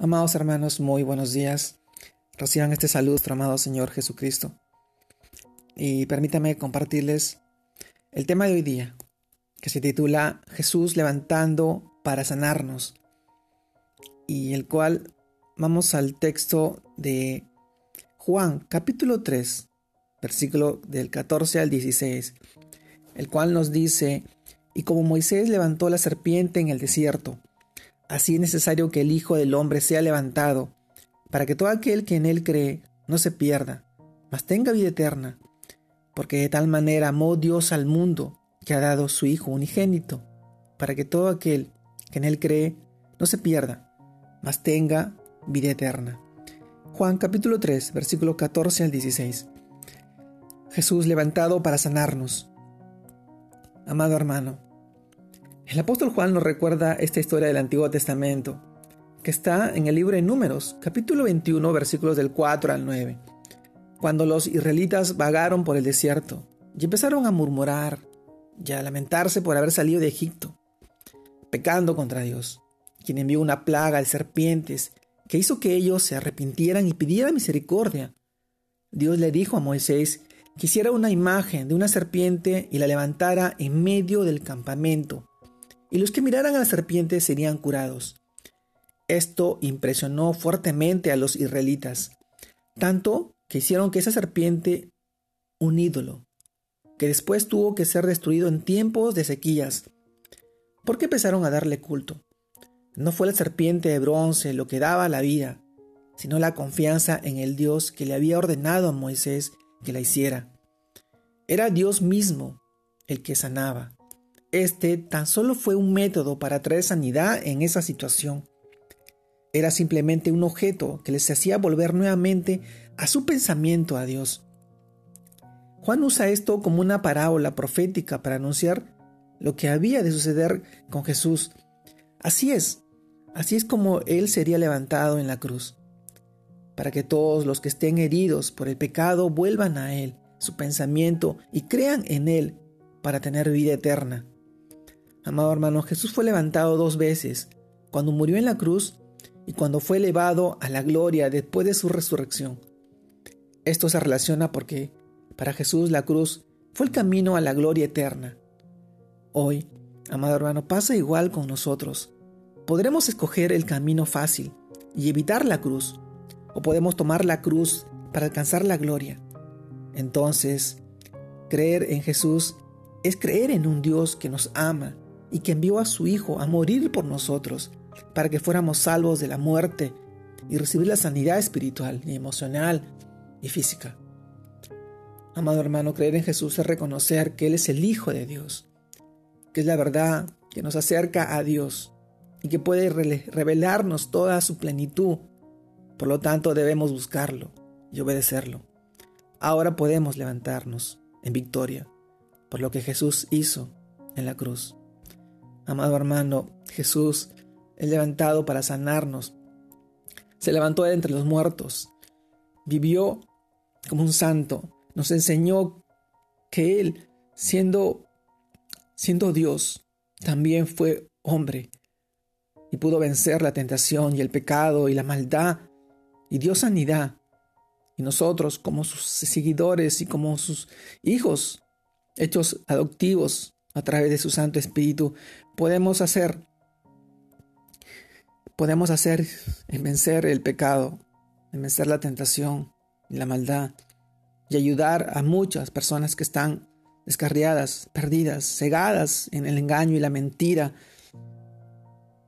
Amados hermanos, muy buenos días. Reciban este saludo, nuestro amado Señor Jesucristo. Y permítame compartirles el tema de hoy día, que se titula Jesús levantando para sanarnos, y el cual vamos al texto de Juan, capítulo 3, versículo del 14 al 16, el cual nos dice, y como Moisés levantó la serpiente en el desierto, Así es necesario que el Hijo del Hombre sea levantado, para que todo aquel que en él cree no se pierda, mas tenga vida eterna, porque de tal manera amó Dios al mundo, que ha dado su Hijo unigénito, para que todo aquel que en él cree no se pierda, mas tenga vida eterna. Juan capítulo 3, versículo 14 al 16. Jesús levantado para sanarnos. Amado hermano, el apóstol Juan nos recuerda esta historia del Antiguo Testamento, que está en el libro de Números, capítulo 21, versículos del 4 al 9, cuando los israelitas vagaron por el desierto y empezaron a murmurar y a lamentarse por haber salido de Egipto, pecando contra Dios, quien envió una plaga de serpientes que hizo que ellos se arrepintieran y pidieran misericordia. Dios le dijo a Moisés que hiciera una imagen de una serpiente y la levantara en medio del campamento y los que miraran a la serpiente serían curados. Esto impresionó fuertemente a los israelitas, tanto que hicieron que esa serpiente un ídolo, que después tuvo que ser destruido en tiempos de sequías. ¿Por qué empezaron a darle culto? No fue la serpiente de bronce lo que daba la vida, sino la confianza en el Dios que le había ordenado a Moisés que la hiciera. Era Dios mismo el que sanaba. Este tan solo fue un método para traer sanidad en esa situación. Era simplemente un objeto que les hacía volver nuevamente a su pensamiento a Dios. Juan usa esto como una parábola profética para anunciar lo que había de suceder con Jesús. Así es, así es como Él sería levantado en la cruz, para que todos los que estén heridos por el pecado vuelvan a Él, su pensamiento, y crean en Él para tener vida eterna. Amado hermano, Jesús fue levantado dos veces, cuando murió en la cruz y cuando fue elevado a la gloria después de su resurrección. Esto se relaciona porque para Jesús la cruz fue el camino a la gloria eterna. Hoy, amado hermano, pasa igual con nosotros. Podremos escoger el camino fácil y evitar la cruz, o podemos tomar la cruz para alcanzar la gloria. Entonces, creer en Jesús es creer en un Dios que nos ama y que envió a su Hijo a morir por nosotros, para que fuéramos salvos de la muerte y recibir la sanidad espiritual y emocional y física. Amado hermano, creer en Jesús es reconocer que Él es el Hijo de Dios, que es la verdad que nos acerca a Dios y que puede revelarnos toda su plenitud. Por lo tanto, debemos buscarlo y obedecerlo. Ahora podemos levantarnos en victoria por lo que Jesús hizo en la cruz. Amado hermano, Jesús es levantado para sanarnos. Se levantó de entre los muertos. Vivió como un santo. Nos enseñó que Él, siendo, siendo Dios, también fue hombre y pudo vencer la tentación y el pecado y la maldad y dio sanidad. Y nosotros, como sus seguidores y como sus hijos, hechos adoptivos, a través de su Santo Espíritu, podemos hacer, podemos hacer en vencer el pecado, en vencer la tentación y la maldad, y ayudar a muchas personas que están descarriadas, perdidas, cegadas en el engaño y la mentira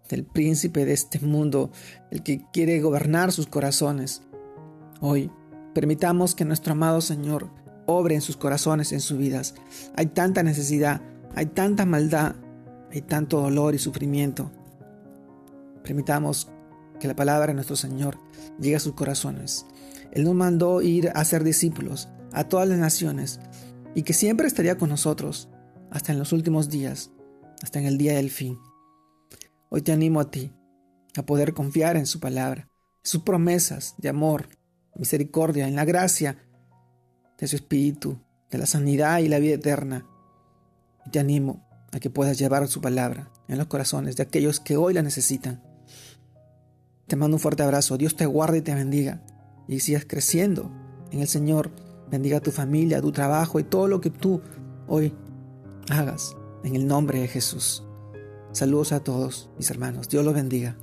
del príncipe de este mundo, el que quiere gobernar sus corazones. Hoy, permitamos que nuestro amado Señor obre en sus corazones, en sus vidas. Hay tanta necesidad, hay tanta maldad, hay tanto dolor y sufrimiento. Permitamos que la palabra de nuestro Señor llegue a sus corazones. Él nos mandó ir a ser discípulos a todas las naciones y que siempre estaría con nosotros hasta en los últimos días, hasta en el día del fin. Hoy te animo a ti a poder confiar en su palabra, sus promesas de amor, misericordia, en la gracia de su Espíritu, de la sanidad y la vida eterna te animo a que puedas llevar su palabra en los corazones de aquellos que hoy la necesitan. Te mando un fuerte abrazo. Dios te guarde y te bendiga. Y sigas creciendo en el Señor. Bendiga tu familia, tu trabajo y todo lo que tú hoy hagas en el nombre de Jesús. Saludos a todos mis hermanos. Dios los bendiga.